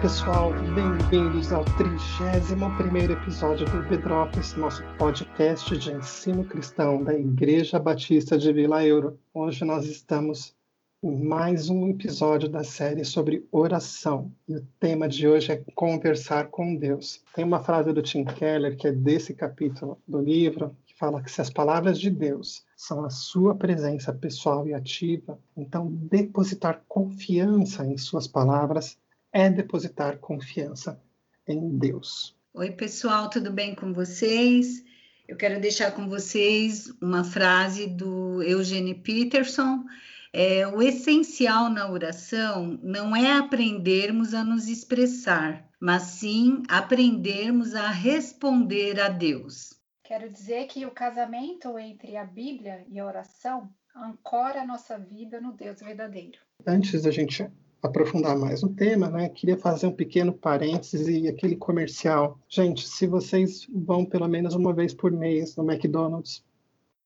Pessoal, bem-vindos ao 31 episódio do Bedrops, nosso podcast de ensino cristão da Igreja Batista de Vila Euro. Hoje nós estamos em mais um episódio da série sobre oração e o tema de hoje é conversar com Deus. Tem uma frase do Tim Keller que é desse capítulo do livro que fala que se as palavras de Deus são a sua presença pessoal e ativa, então depositar confiança em suas palavras é depositar confiança em Deus. Oi, pessoal, tudo bem com vocês? Eu quero deixar com vocês uma frase do Eugene Peterson. É, o essencial na oração não é aprendermos a nos expressar, mas sim aprendermos a responder a Deus. Quero dizer que o casamento entre a Bíblia e a oração ancora a nossa vida no Deus verdadeiro. Antes da gente aprofundar mais no tema, né, queria fazer um pequeno parênteses e aquele comercial. Gente, se vocês vão pelo menos uma vez por mês no McDonald's,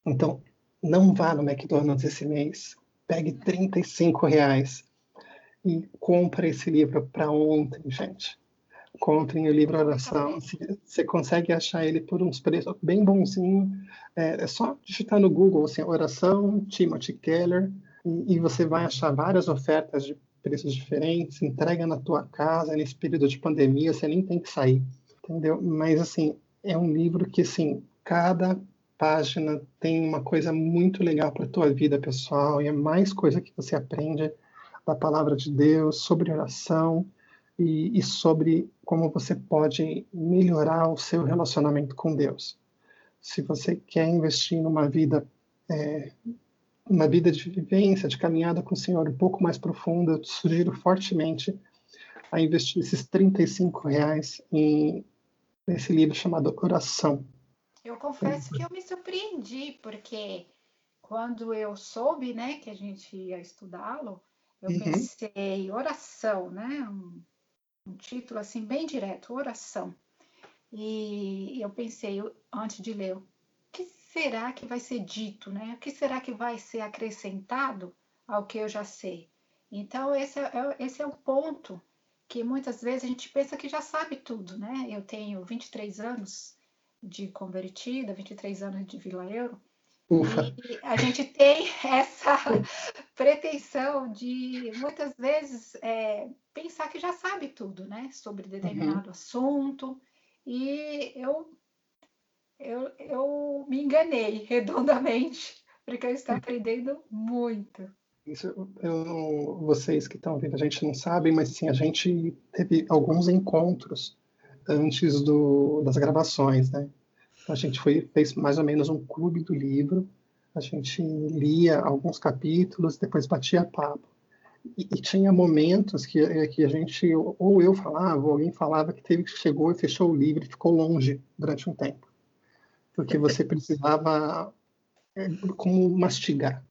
então não vá no McDonald's esse mês. Pegue 35 reais e compre esse livro para ontem, gente. Comprem o livro Oração. Você consegue achar ele por uns preços bem bonzinho. É, é só digitar no Google assim, Oração Timothy Keller e, e você vai achar várias ofertas de preços diferentes, entrega na tua casa, nesse período de pandemia, você nem tem que sair, entendeu? Mas, assim, é um livro que, assim, cada página tem uma coisa muito legal para a tua vida pessoal, e é mais coisa que você aprende da palavra de Deus, sobre oração, e, e sobre como você pode melhorar o seu relacionamento com Deus. Se você quer investir numa vida é, uma vida de vivência, de caminhada com o Senhor um pouco mais profunda, eu te sugiro fortemente a investir esses 35 reais em, nesse livro chamado Oração. Eu confesso que eu me surpreendi, porque quando eu soube né, que a gente ia estudá-lo, eu uhum. pensei, oração, né? Um, um título assim bem direto, oração. E eu pensei, antes de ler, será que vai ser dito, né? O que será que vai ser acrescentado ao que eu já sei? Então, esse é, é esse é o ponto que muitas vezes a gente pensa que já sabe tudo, né? Eu tenho 23 anos de convertida, 23 anos de Vila Euro, Ufa. e a gente tem essa pretensão de muitas vezes é, pensar que já sabe tudo, né? Sobre determinado uhum. assunto. E eu eu, eu me enganei redondamente, porque eu estou aprendendo muito. Isso, eu, vocês que estão vendo, a gente não sabe, mas sim, a gente teve alguns encontros antes do, das gravações, né? A gente foi, fez mais ou menos um clube do livro, a gente lia alguns capítulos, depois batia papo. E, e, tinha momentos que, que a gente, ou eu falava, ou alguém falava que teve, chegou e fechou o livro e ficou longe durante um tempo porque você precisava é, como mastigar,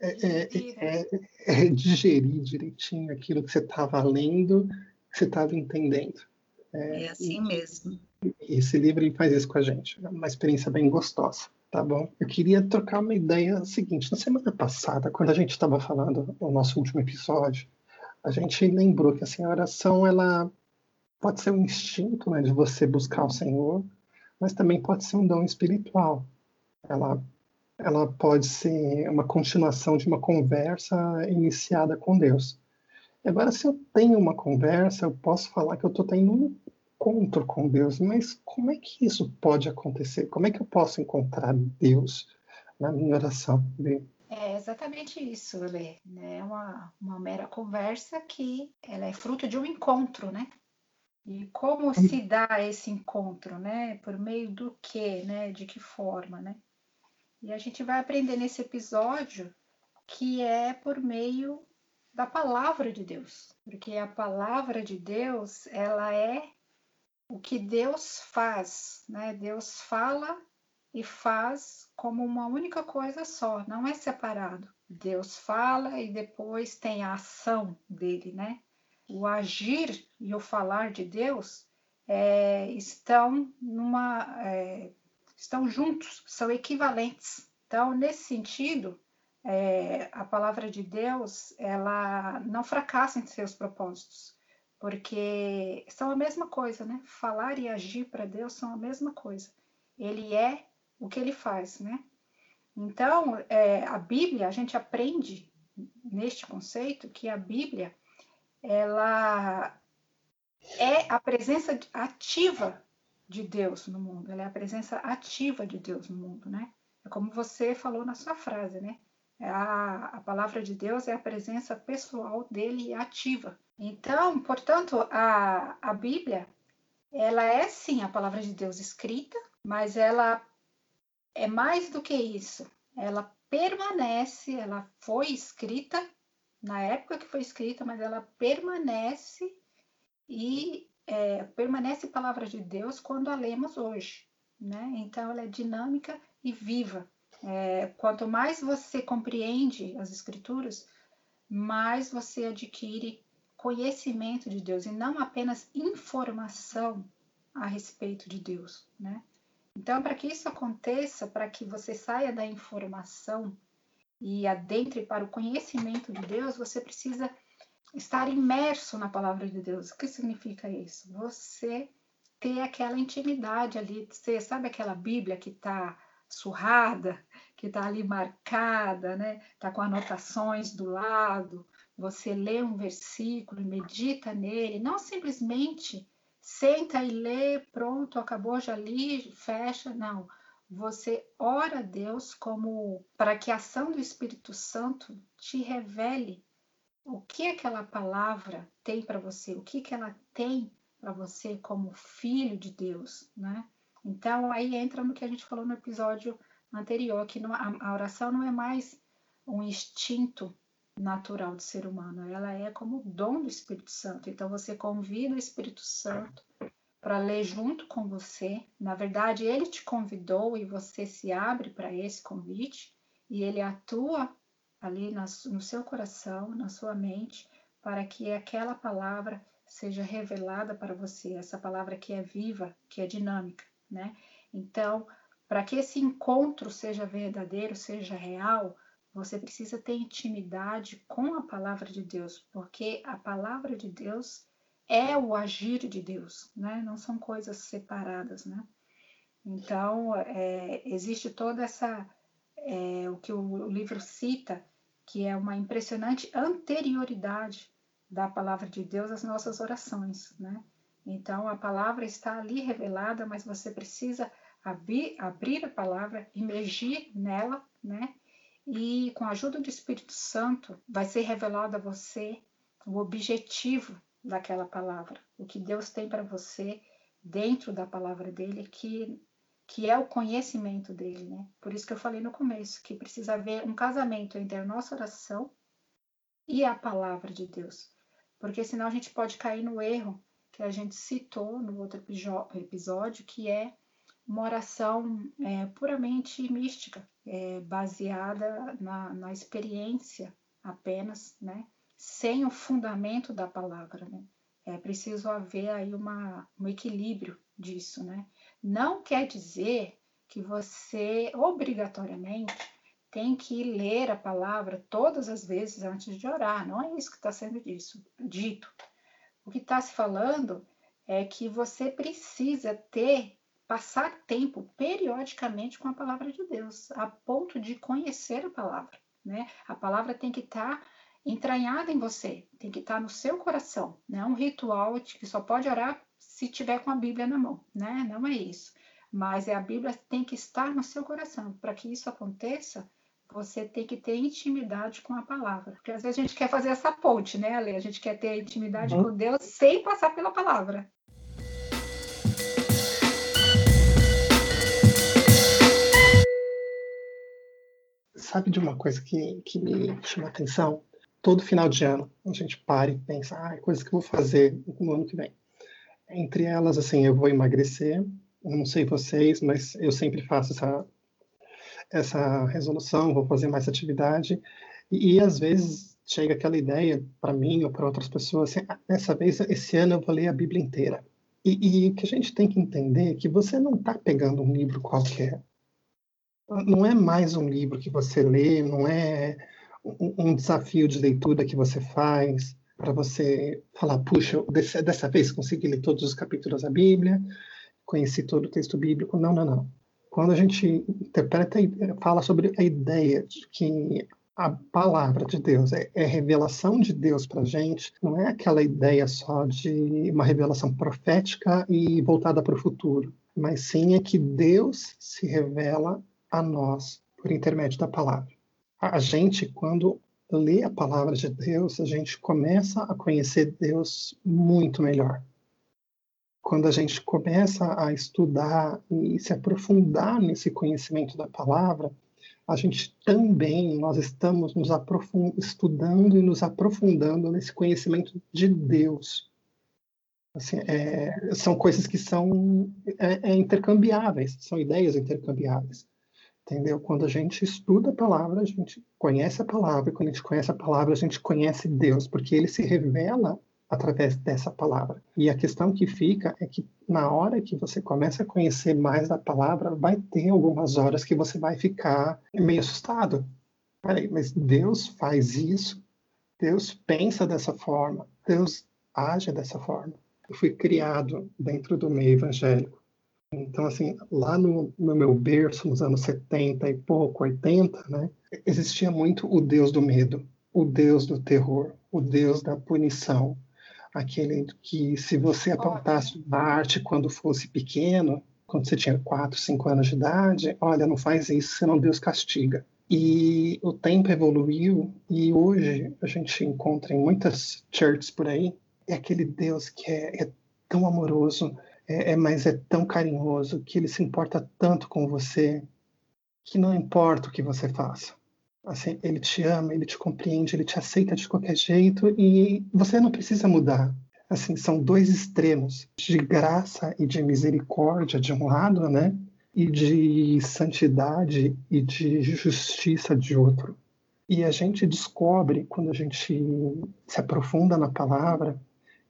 é, é, é, é, digerir direitinho aquilo que você estava lendo, que você estava entendendo. É, assim mesmo. Esse livro ele faz isso com a gente, é uma experiência bem gostosa, tá bom? Eu queria trocar uma ideia seguinte. Na semana passada, quando a gente estava falando no nosso último episódio, a gente lembrou que assim, a oração ela pode ser um instinto né, de você buscar o Senhor, mas também pode ser um dom espiritual. Ela, ela pode ser uma continuação de uma conversa iniciada com Deus. Agora, se eu tenho uma conversa, eu posso falar que eu estou tendo um encontro com Deus, mas como é que isso pode acontecer? Como é que eu posso encontrar Deus na minha oração? É exatamente isso, Lê. É uma, uma mera conversa que ela é fruto de um encontro, né? E como se dá esse encontro, né? Por meio do quê, né? De que forma, né? E a gente vai aprender nesse episódio que é por meio da palavra de Deus, porque a palavra de Deus, ela é o que Deus faz, né? Deus fala e faz como uma única coisa só, não é separado. Deus fala e depois tem a ação dele, né? O agir e o falar de Deus é, estão numa é, estão juntos, são equivalentes. Então, nesse sentido, é, a palavra de Deus ela não fracassa em seus propósitos, porque são a mesma coisa, né? Falar e agir para Deus são a mesma coisa. Ele é o que ele faz, né? Então, é, a Bíblia, a gente aprende neste conceito que a Bíblia, ela é a presença ativa de Deus no mundo, ela é a presença ativa de Deus no mundo, né? É como você falou na sua frase, né? É a, a palavra de Deus é a presença pessoal dele ativa. Então, portanto, a, a Bíblia, ela é sim a palavra de Deus escrita, mas ela é mais do que isso. Ela permanece, ela foi escrita na época que foi escrita, mas ela permanece e é, permanece palavra de Deus quando a lemos hoje, né? Então ela é dinâmica e viva. É, quanto mais você compreende as escrituras, mais você adquire conhecimento de Deus e não apenas informação a respeito de Deus, né? Então, para que isso aconteça, para que você saia da informação e adentre para o conhecimento de Deus, você precisa estar imerso na palavra de Deus. O que significa isso? Você ter aquela intimidade ali, você sabe aquela Bíblia que está surrada, que está ali marcada, né? Está com anotações do lado. Você lê um versículo e medita nele, não simplesmente senta e lê, pronto, acabou, já li, fecha. Não. Você ora a Deus como para que a ação do Espírito Santo te revele o que aquela palavra tem para você, o que, que ela tem para você como filho de Deus, né? Então aí entra no que a gente falou no episódio anterior, que a, a oração não é mais um instinto natural do ser humano, ela é como dom do Espírito Santo. Então você convida o Espírito Santo para ler junto com você. Na verdade, ele te convidou e você se abre para esse convite e ele atua ali no seu coração, na sua mente, para que aquela palavra seja revelada para você, essa palavra que é viva, que é dinâmica, né? Então, para que esse encontro seja verdadeiro, seja real, você precisa ter intimidade com a palavra de Deus, porque a palavra de Deus é o agir de Deus, né? Não são coisas separadas, né? Então, é, existe toda essa, é, o que o livro cita, que é uma impressionante anterioridade da palavra de Deus às nossas orações, né? Então, a palavra está ali revelada, mas você precisa abrir, abrir a palavra, imergir nela, né? e com a ajuda do Espírito Santo vai ser revelado a você o objetivo daquela palavra, o que Deus tem para você dentro da palavra dele, que que é o conhecimento dele, né? Por isso que eu falei no começo que precisa haver um casamento entre a nossa oração e a palavra de Deus, porque senão a gente pode cair no erro que a gente citou no outro episódio, que é uma oração é, puramente mística, é, baseada na, na, experiência apenas, né? Sem o fundamento da palavra. Né? É preciso haver aí uma, um equilíbrio disso. Né? Não quer dizer que você obrigatoriamente tem que ler a palavra todas as vezes antes de orar. Não é isso que está sendo disso, dito. O que está se falando é que você precisa ter passar tempo periodicamente com a palavra de Deus, a ponto de conhecer a palavra. Né? A palavra tem que estar tá entranhada em você, tem que estar no seu coração. Não é um ritual que só pode orar se tiver com a Bíblia na mão, né? Não é isso. Mas é a Bíblia tem que estar no seu coração. Para que isso aconteça, você tem que ter intimidade com a palavra. Porque às vezes a gente quer fazer essa ponte, né, Ale? A gente quer ter intimidade uhum. com Deus sem passar pela palavra. sabe de uma coisa que, que me chama atenção? Todo final de ano, a gente para e pensa, ah, coisas que eu vou fazer no ano que vem. Entre elas, assim, eu vou emagrecer, não sei vocês, mas eu sempre faço essa, essa resolução, vou fazer mais atividade, e, e às vezes chega aquela ideia para mim ou para outras pessoas, assim, ah, dessa vez, esse ano eu vou ler a Bíblia inteira. E, e o que a gente tem que entender é que você não está pegando um livro qualquer não é mais um livro que você lê, não é um desafio de leitura que você faz. para você falar, puxa, dessa, dessa vez consegui ler todos os capítulos da Bíblia, conheci todo o texto bíblico. Não, não, não. Quando a gente interpreta e fala sobre a ideia de que a palavra de Deus é, é revelação de Deus para gente, não é aquela ideia só de uma revelação profética e voltada para o futuro, mas sim é que Deus se revela a nós por intermédio da palavra. A gente, quando lê a palavra de Deus, a gente começa a conhecer Deus muito melhor. Quando a gente começa a estudar e se aprofundar nesse conhecimento da palavra, a gente também, nós estamos nos estudando e nos aprofundando nesse conhecimento de Deus. Assim, é, são coisas que são é, é intercambiáveis, são ideias intercambiáveis entendeu? Quando a gente estuda a palavra, a gente conhece a palavra, e quando a gente conhece a palavra, a gente conhece Deus, porque ele se revela através dessa palavra. E a questão que fica é que na hora que você começa a conhecer mais da palavra, vai ter algumas horas que você vai ficar meio assustado. Peraí, mas Deus faz isso? Deus pensa dessa forma? Deus age dessa forma? Eu fui criado dentro do meio evangélico. Então, assim, lá no, no, meu berço, nos anos 70 e pouco, 80, né, existia muito o Deus do medo, o Deus do terror, o Deus da punição, aquele que se você apontasse uma arte quando fosse pequeno, quando você tinha 4, 5 anos de idade, olha, não faz isso, senão Deus castiga. E o tempo evoluiu e hoje a gente encontra em muitas churches por aí, é aquele Deus que é, é tão amoroso, é, é, mas é tão carinhoso, que ele se importa tanto com você, que não importa o que você faça. Assim, ele te ama, ele te compreende, ele te aceita de qualquer jeito e você não precisa mudar. Assim, são dois extremos de graça e de misericórdia de um lado, né? E de santidade e de justiça de outro. E a gente descobre, quando a gente se aprofunda na palavra,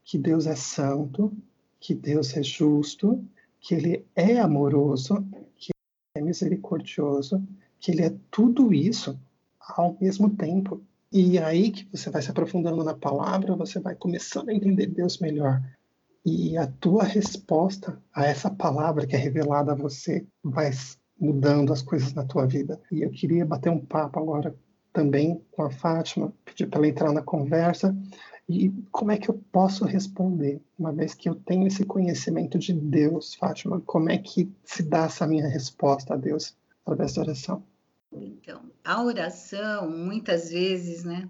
que Deus é santo, que Deus é justo, que Ele é amoroso, que Ele é misericordioso, que Ele é tudo isso ao mesmo tempo. E aí que você vai se aprofundando na palavra, você vai começando a entender Deus melhor. E a tua resposta a essa palavra que é revelada a você vai mudando as coisas na tua vida. E eu queria bater um papo agora também com a Fátima, pedir para ela entrar na conversa e como é que eu posso responder, uma vez que eu tenho esse conhecimento de Deus, Fátima? Como é que se dá essa minha resposta a Deus através da oração? Então, a oração, muitas vezes, né?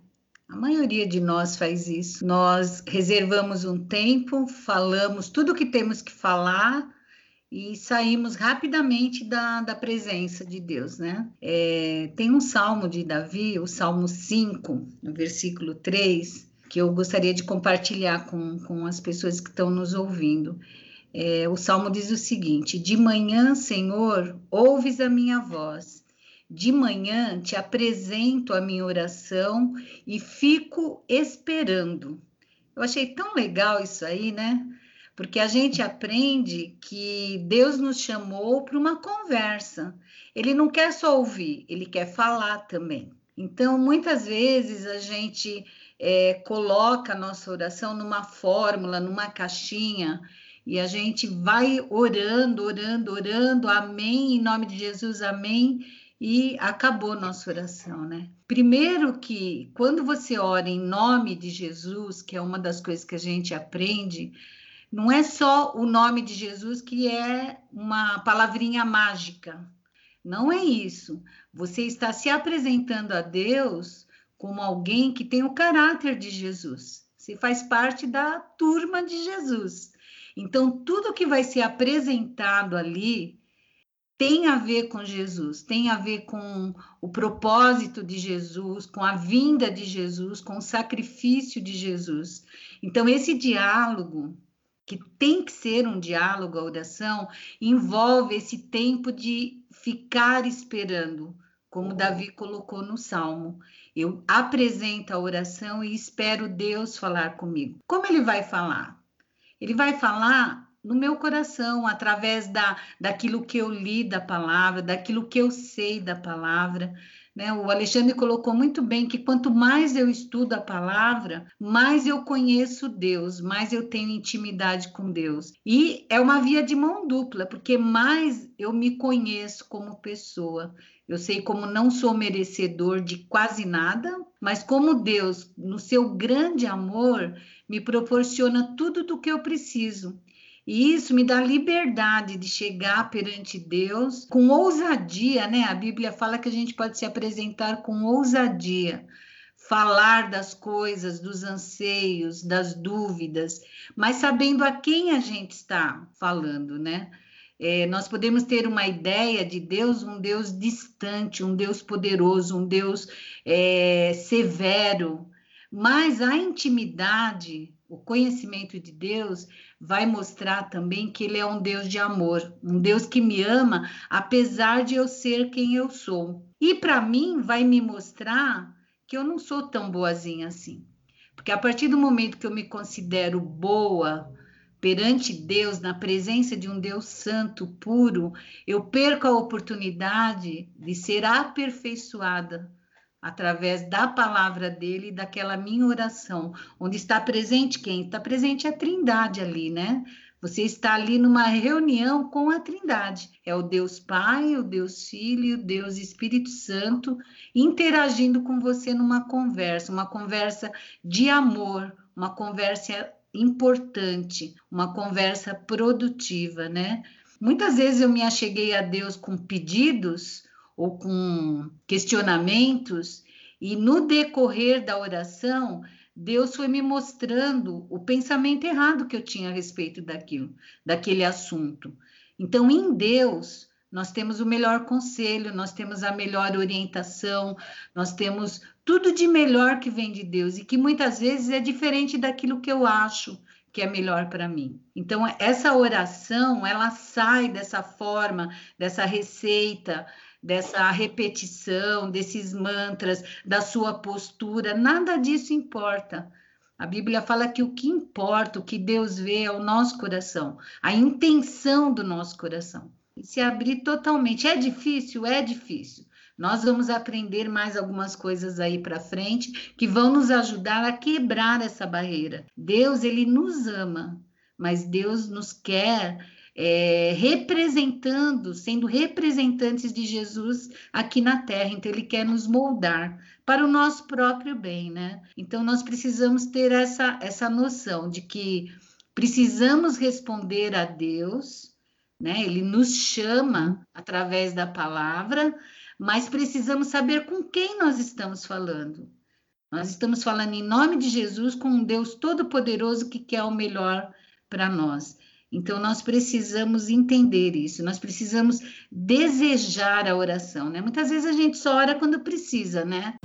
A maioria de nós faz isso. Nós reservamos um tempo, falamos tudo o que temos que falar e saímos rapidamente da, da presença de Deus, né? É, tem um salmo de Davi, o Salmo 5, no versículo 3, que eu gostaria de compartilhar com, com as pessoas que estão nos ouvindo. É, o salmo diz o seguinte: De manhã, Senhor, ouves a minha voz. De manhã te apresento a minha oração e fico esperando. Eu achei tão legal isso aí, né? Porque a gente aprende que Deus nos chamou para uma conversa. Ele não quer só ouvir, ele quer falar também. Então, muitas vezes a gente é, coloca a nossa oração numa fórmula, numa caixinha, e a gente vai orando, orando, orando, amém, em nome de Jesus, amém, e acabou nossa oração, né? Primeiro que quando você ora em nome de Jesus, que é uma das coisas que a gente aprende, não é só o nome de Jesus que é uma palavrinha mágica. Não é isso. Você está se apresentando a Deus como alguém que tem o caráter de Jesus. Você faz parte da turma de Jesus. Então, tudo que vai ser apresentado ali tem a ver com Jesus, tem a ver com o propósito de Jesus, com a vinda de Jesus, com o sacrifício de Jesus. Então, esse diálogo, que tem que ser um diálogo, a oração, envolve esse tempo de ficar esperando, como Davi colocou no Salmo. Eu apresento a oração e espero Deus falar comigo. Como ele vai falar? Ele vai falar no meu coração, através da, daquilo que eu li da palavra, daquilo que eu sei da palavra, Né? O Alexandre colocou muito bem que quanto mais eu estudo a palavra, mais eu conheço Deus, mais eu tenho intimidade com Deus. E é uma via de mão dupla, porque mais eu me conheço como pessoa. Eu sei como não sou merecedor de quase nada, mas como Deus, no seu grande amor, me proporciona tudo do que eu preciso. E isso me dá liberdade de chegar perante Deus com ousadia, né? A Bíblia fala que a gente pode se apresentar com ousadia, falar das coisas, dos anseios, das dúvidas, mas sabendo a quem a gente está falando, né? É, nós podemos ter uma ideia de Deus, um Deus distante, um Deus poderoso, um Deus é, severo, mas a intimidade, o conhecimento de Deus vai mostrar também que ele é um Deus de amor, um Deus que me ama apesar de eu ser quem eu sou. E para mim vai me mostrar que eu não sou tão boazinha assim. Porque a partir do momento que eu me considero boa perante Deus, na presença de um Deus santo, puro, eu perco a oportunidade de ser aperfeiçoada através da palavra dele e daquela minha oração, onde está presente quem? Está presente a Trindade ali, né? Você está ali numa reunião com a Trindade. É o Deus Pai, o Deus Filho, o Deus Espírito Santo interagindo com você numa conversa, uma conversa de amor, uma conversa importante, uma conversa produtiva, né? Muitas vezes eu me acheguei a Deus com pedidos ou com questionamentos, e no decorrer da oração, Deus foi me mostrando o pensamento errado que eu tinha a respeito daquilo, daquele assunto. Então, em Deus, nós temos o melhor conselho, nós temos a melhor orientação, nós temos tudo de melhor que vem de Deus e que muitas vezes é diferente daquilo que eu acho que é melhor para mim. Então, essa oração, ela sai dessa forma, dessa receita, dessa repetição, desses mantras, da sua postura, nada disso importa. A Bíblia fala que o que importa, o que Deus vê é o nosso coração, a intenção do nosso coração. E se abrir totalmente. É difícil? É difícil. Nós vamos aprender mais algumas coisas aí para frente que vão nos ajudar a quebrar essa barreira. Deus, ele nos ama, mas Deus nos quer é, representando, sendo representantes de Jesus aqui na Terra. Então, Ele quer nos moldar para o nosso próprio bem, né? Então, nós precisamos ter essa, essa noção de que precisamos responder a Deus, né? Ele nos chama através da palavra, mas precisamos saber com quem nós estamos falando. Nós estamos falando em nome de Jesus com um Deus todo-poderoso que quer o melhor para nós. Então, nós precisamos entender isso, nós precisamos desejar a oração, né? Muitas vezes a gente só ora quando precisa, né?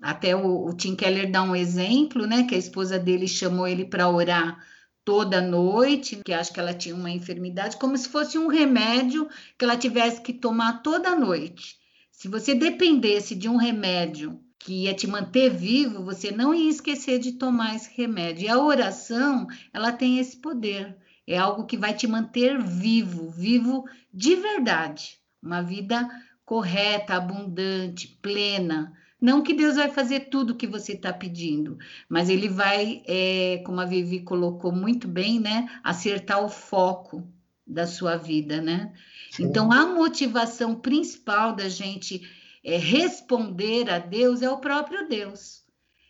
Até o, o Tim Keller dá um exemplo, né? Que a esposa dele chamou ele para orar toda noite, que acho que ela tinha uma enfermidade, como se fosse um remédio que ela tivesse que tomar toda noite. Se você dependesse de um remédio que ia te manter vivo, você não ia esquecer de tomar esse remédio. E a oração, ela tem esse poder. É algo que vai te manter vivo, vivo de verdade. Uma vida correta, abundante, plena. Não que Deus vai fazer tudo o que você está pedindo, mas Ele vai, é, como a Vivi colocou muito bem, né, acertar o foco da sua vida, né? Sim. Então, a motivação principal da gente é, responder a Deus é o próprio Deus.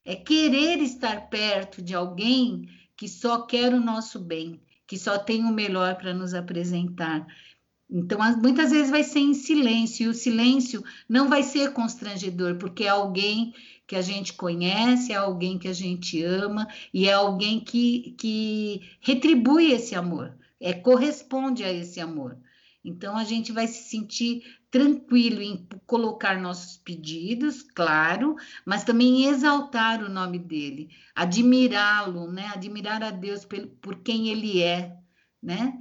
É querer estar perto de alguém que só quer o nosso bem, que só tem o melhor para nos apresentar. Então, muitas vezes vai ser em silêncio, e o silêncio não vai ser constrangedor, porque é alguém que a gente conhece, é alguém que a gente ama, e é alguém que, que retribui esse amor, é corresponde a esse amor. Então, a gente vai se sentir tranquilo em colocar nossos pedidos, claro, mas também exaltar o nome dele, admirá-lo, né? Admirar a Deus por, quem ele é, né?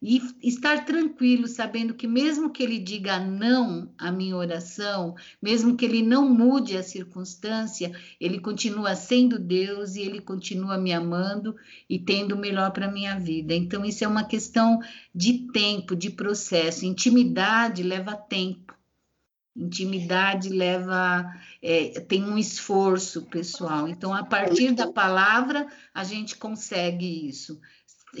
E estar tranquilo, sabendo que mesmo que ele diga não à minha oração, mesmo que ele não mude a circunstância, ele continua sendo Deus e ele continua me amando e tendo o melhor para minha vida. Então isso é uma questão de tempo, de processo. Intimidade leva tempo. Intimidade leva, é, tem um esforço pessoal. Então, a partir da palavra, a gente consegue isso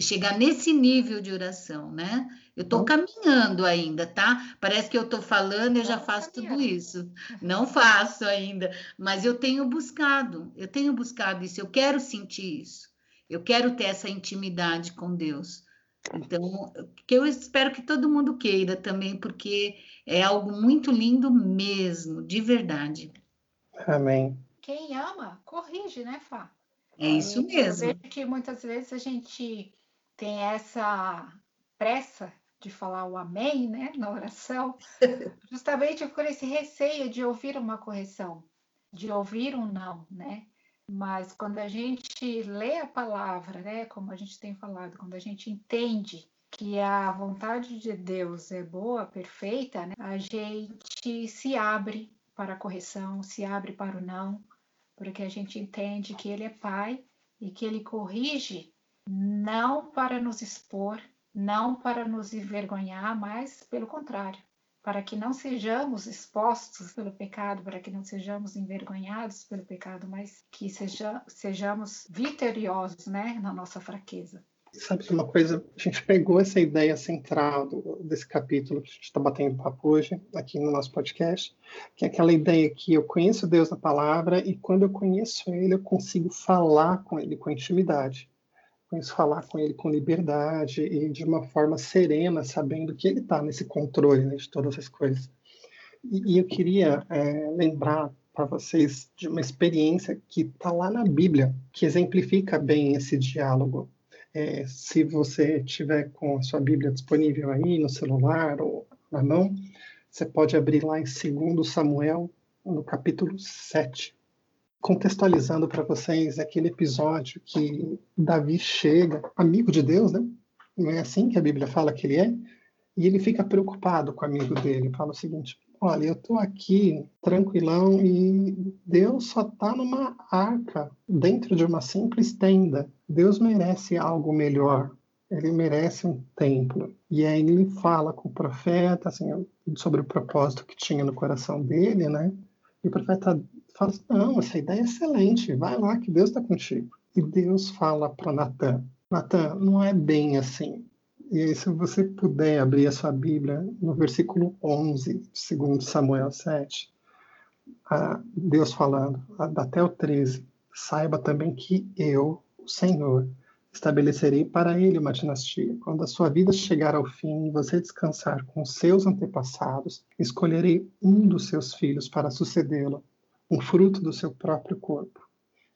chegar nesse nível de oração, né? Eu estou caminhando ainda, tá? Parece que eu estou falando, eu já faço tudo isso. Não faço ainda, mas eu tenho buscado, eu tenho buscado isso, eu quero sentir isso. Eu quero ter essa intimidade com Deus. Então, que eu espero que todo mundo queira também, porque é algo muito lindo mesmo, de verdade. Amém. Quem ama, corrige, né, Fá? É isso mesmo. Eu vejo que muitas vezes a gente tem essa pressa de falar o amém, né, na oração, justamente por esse receio de ouvir uma correção, de ouvir um não, né? Mas quando a gente lê a palavra, né, como a gente tem falado, quando a gente entende que a vontade de Deus é boa, perfeita, né, a gente se abre para a correção, se abre para o não, porque a gente entende que Ele é Pai e que Ele corrige não para nos expor, não para nos envergonhar, mas pelo contrário, para que não sejamos expostos pelo pecado, para que não sejamos envergonhados pelo pecado, mas que seja, sejamos vitoriosos né, na nossa fraqueza. Sabe uma coisa? A gente pegou essa ideia central do, desse capítulo que a gente está batendo papo hoje, aqui no nosso podcast, que é aquela ideia que eu conheço Deus na palavra e quando eu conheço Ele, eu consigo falar com Ele com intimidade falar com ele com liberdade e de uma forma serena, sabendo que ele está nesse controle né, de todas as coisas. E, e eu queria é, lembrar para vocês de uma experiência que está lá na Bíblia, que exemplifica bem esse diálogo. É, se você tiver com a sua Bíblia disponível aí no celular ou na mão, você pode abrir lá em 2 Samuel, no capítulo 7 contextualizando para vocês aquele episódio que Davi chega, amigo de Deus, né? Não é assim que a Bíblia fala que ele é? E ele fica preocupado com o amigo dele. Fala o seguinte: Olha, eu estou aqui tranquilão e Deus só está numa arca, dentro de uma simples tenda. Deus merece algo melhor. Ele merece um templo. E aí ele fala com o profeta assim, sobre o propósito que tinha no coração dele, né? E o profeta fala assim, não, essa ideia é excelente, vai lá que Deus está contigo. E Deus fala para Natan, Natan, não é bem assim. E aí, se você puder abrir a sua Bíblia no versículo 11, segundo Samuel 7, Deus falando, até o 13, saiba também que eu, o Senhor, estabelecerei para ele uma dinastia. Quando a sua vida chegar ao fim e você descansar com seus antepassados, escolherei um dos seus filhos para sucedê-lo um fruto do seu próprio corpo,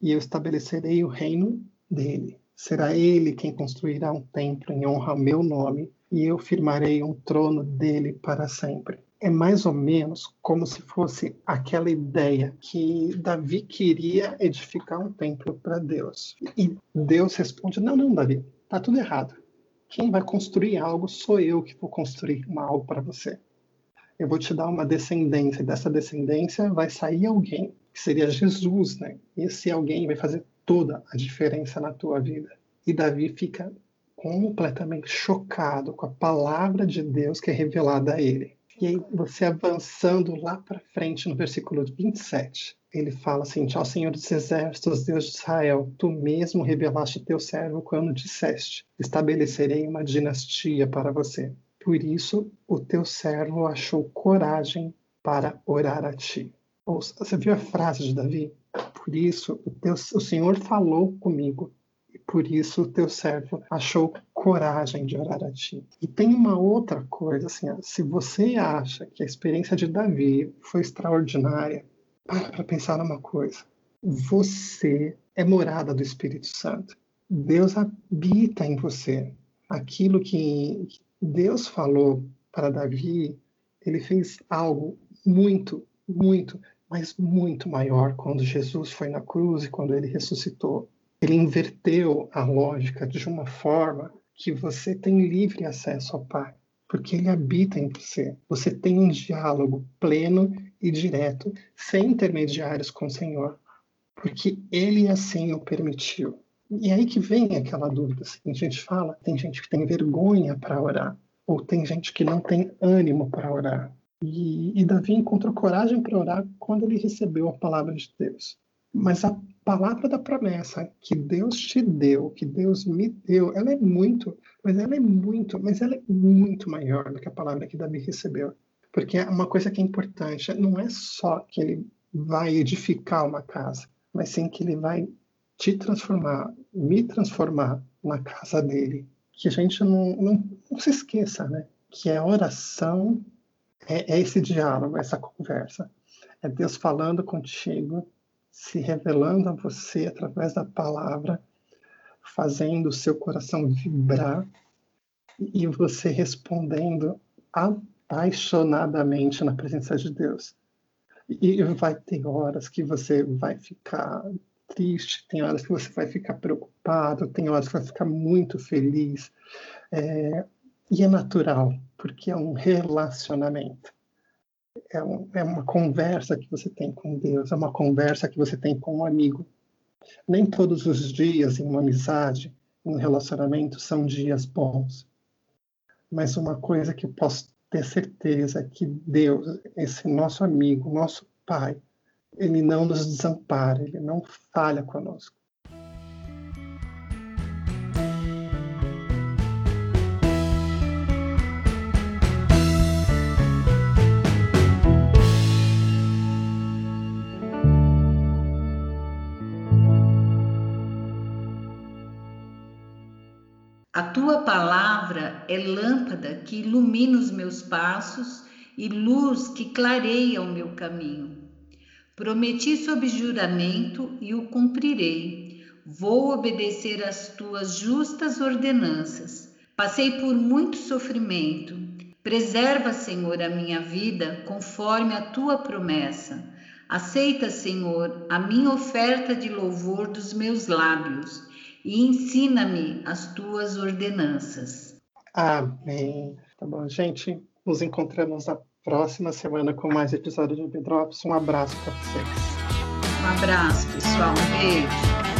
e eu estabelecerei o reino dele. Será ele quem construirá um templo em honra ao meu nome, e eu firmarei um trono dele para sempre. É mais ou menos como se fosse aquela ideia que Davi queria edificar um templo para Deus. E Deus responde: Não, não, Davi, tá tudo errado. Quem vai construir algo sou eu que vou construir algo para você eu vou te dar uma descendência, e dessa descendência vai sair alguém, que seria Jesus, né? E esse alguém vai fazer toda a diferença na tua vida. E Davi fica completamente chocado com a palavra de Deus que é revelada a ele. E aí, você avançando lá para frente, no versículo 27, ele fala assim: Ó Senhor dos Exércitos, Deus de Israel, tu mesmo revelaste teu servo quando disseste: Estabelecerei uma dinastia para você. Por isso, o teu servo achou coragem para orar a ti. Você viu a frase de Davi? Por isso, o, teu, o Senhor falou comigo, e por isso o teu servo achou coragem de orar a ti. E tem uma outra coisa, assim, se você acha que a experiência de Davi foi extraordinária, para pensar numa coisa. Você é morada do Espírito Santo. Deus habita em você. Aquilo que, Deus falou para Davi, ele fez algo muito, muito, mas muito maior quando Jesus foi na cruz e quando ele ressuscitou. Ele inverteu a lógica de uma forma que você tem livre acesso ao Pai, porque Ele habita em você. Você tem um diálogo pleno e direto, sem intermediários com o Senhor, porque Ele assim o permitiu. E aí que vem aquela dúvida. Assim, a gente fala, tem gente que tem vergonha para orar, ou tem gente que não tem ânimo para orar. E, e Davi encontrou coragem para orar quando ele recebeu a palavra de Deus. Mas a palavra da promessa que Deus te deu, que Deus me deu, ela é muito, mas ela é muito, mas ela é muito maior do que a palavra que Davi recebeu. Porque é uma coisa que é importante, não é só que ele vai edificar uma casa, mas sim que ele vai te transformar, me transformar na casa dele. Que a gente não, não, não se esqueça, né? Que a oração é, é esse diálogo, essa conversa. É Deus falando contigo, se revelando a você através da palavra, fazendo o seu coração vibrar e você respondendo apaixonadamente na presença de Deus. E vai ter horas que você vai ficar triste, tem horas que você vai ficar preocupado, tem horas que vai ficar muito feliz. É, e é natural, porque é um relacionamento. É, um, é, uma conversa que você tem com Deus, é uma conversa que você tem com um amigo. Nem todos os dias em uma amizade, em um relacionamento, são dias bons. Mas uma coisa que eu posso ter certeza é que Deus, esse nosso amigo, nosso Pai, ele não nos desampara, ele não falha conosco. A tua palavra é lâmpada que ilumina os meus passos e luz que clareia o meu caminho. Prometi sob juramento e o cumprirei. Vou obedecer às tuas justas ordenanças. Passei por muito sofrimento. Preserva, Senhor, a minha vida conforme a tua promessa. Aceita, Senhor, a minha oferta de louvor dos meus lábios e ensina-me as tuas ordenanças. Amém. Tá bom, gente. Nos encontramos na próxima semana com mais episódios de Bedrops. Um abraço para vocês. Um abraço, pessoal. Um beijo.